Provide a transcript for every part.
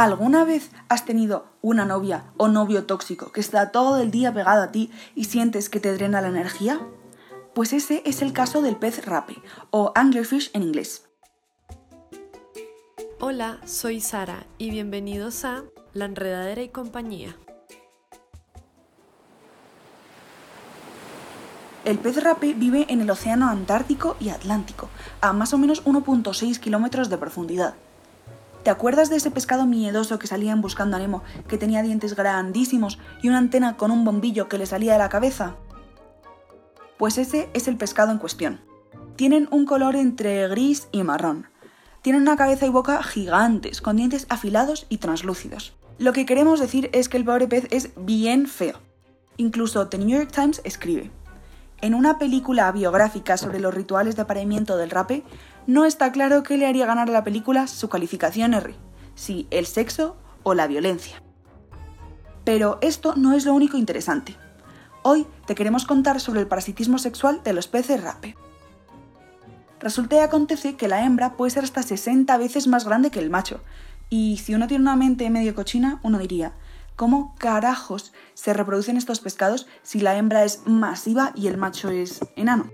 ¿Alguna vez has tenido una novia o novio tóxico que está todo el día pegado a ti y sientes que te drena la energía? Pues ese es el caso del pez rape, o anglerfish en inglés. Hola, soy Sara y bienvenidos a La Enredadera y compañía. El pez rape vive en el océano Antártico y Atlántico, a más o menos 1.6 kilómetros de profundidad. ¿Te acuerdas de ese pescado miedoso que salía en Buscando a Nemo, que tenía dientes grandísimos y una antena con un bombillo que le salía de la cabeza? Pues ese es el pescado en cuestión. Tienen un color entre gris y marrón. Tienen una cabeza y boca gigantes, con dientes afilados y translúcidos. Lo que queremos decir es que el pobre pez es bien feo. Incluso The New York Times escribe, en una película biográfica sobre los rituales de apareamiento del rape, no está claro qué le haría ganar a la película su calificación R, si el sexo o la violencia. Pero esto no es lo único interesante. Hoy te queremos contar sobre el parasitismo sexual de los peces rape. Resulta y acontece que la hembra puede ser hasta 60 veces más grande que el macho, y si uno tiene una mente medio cochina, uno diría, ¿cómo carajos se reproducen estos pescados si la hembra es masiva y el macho es enano?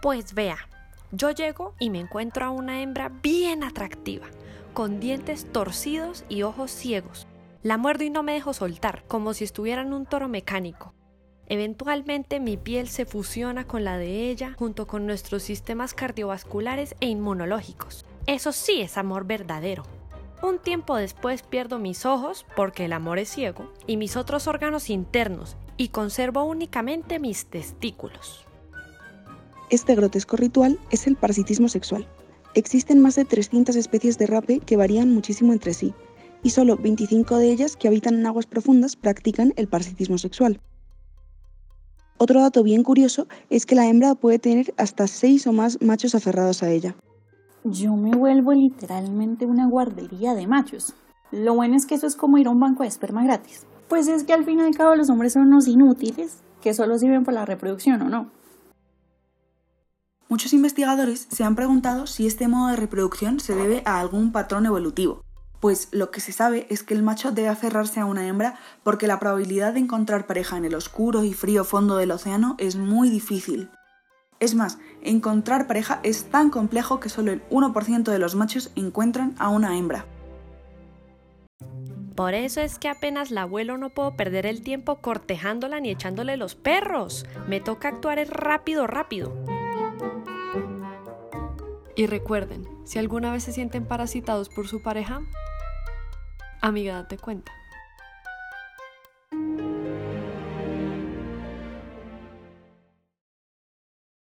Pues vea, yo llego y me encuentro a una hembra bien atractiva, con dientes torcidos y ojos ciegos. La muerdo y no me dejo soltar, como si estuviera en un toro mecánico. Eventualmente mi piel se fusiona con la de ella junto con nuestros sistemas cardiovasculares e inmunológicos. Eso sí es amor verdadero. Un tiempo después pierdo mis ojos, porque el amor es ciego, y mis otros órganos internos, y conservo únicamente mis testículos. Este grotesco ritual es el parasitismo sexual. Existen más de 300 especies de rape que varían muchísimo entre sí, y solo 25 de ellas que habitan en aguas profundas practican el parasitismo sexual. Otro dato bien curioso es que la hembra puede tener hasta 6 o más machos aferrados a ella. Yo me vuelvo literalmente una guardería de machos. Lo bueno es que eso es como ir a un banco de esperma gratis. Pues es que al fin y al cabo los hombres son unos inútiles que solo sirven para la reproducción o no. Muchos investigadores se han preguntado si este modo de reproducción se debe a algún patrón evolutivo, pues lo que se sabe es que el macho debe aferrarse a una hembra porque la probabilidad de encontrar pareja en el oscuro y frío fondo del océano es muy difícil. Es más, encontrar pareja es tan complejo que solo el 1% de los machos encuentran a una hembra. Por eso es que apenas la abuelo no puedo perder el tiempo cortejándola ni echándole los perros. Me toca actuar rápido, rápido. Y recuerden, si alguna vez se sienten parasitados por su pareja, amiga, date cuenta.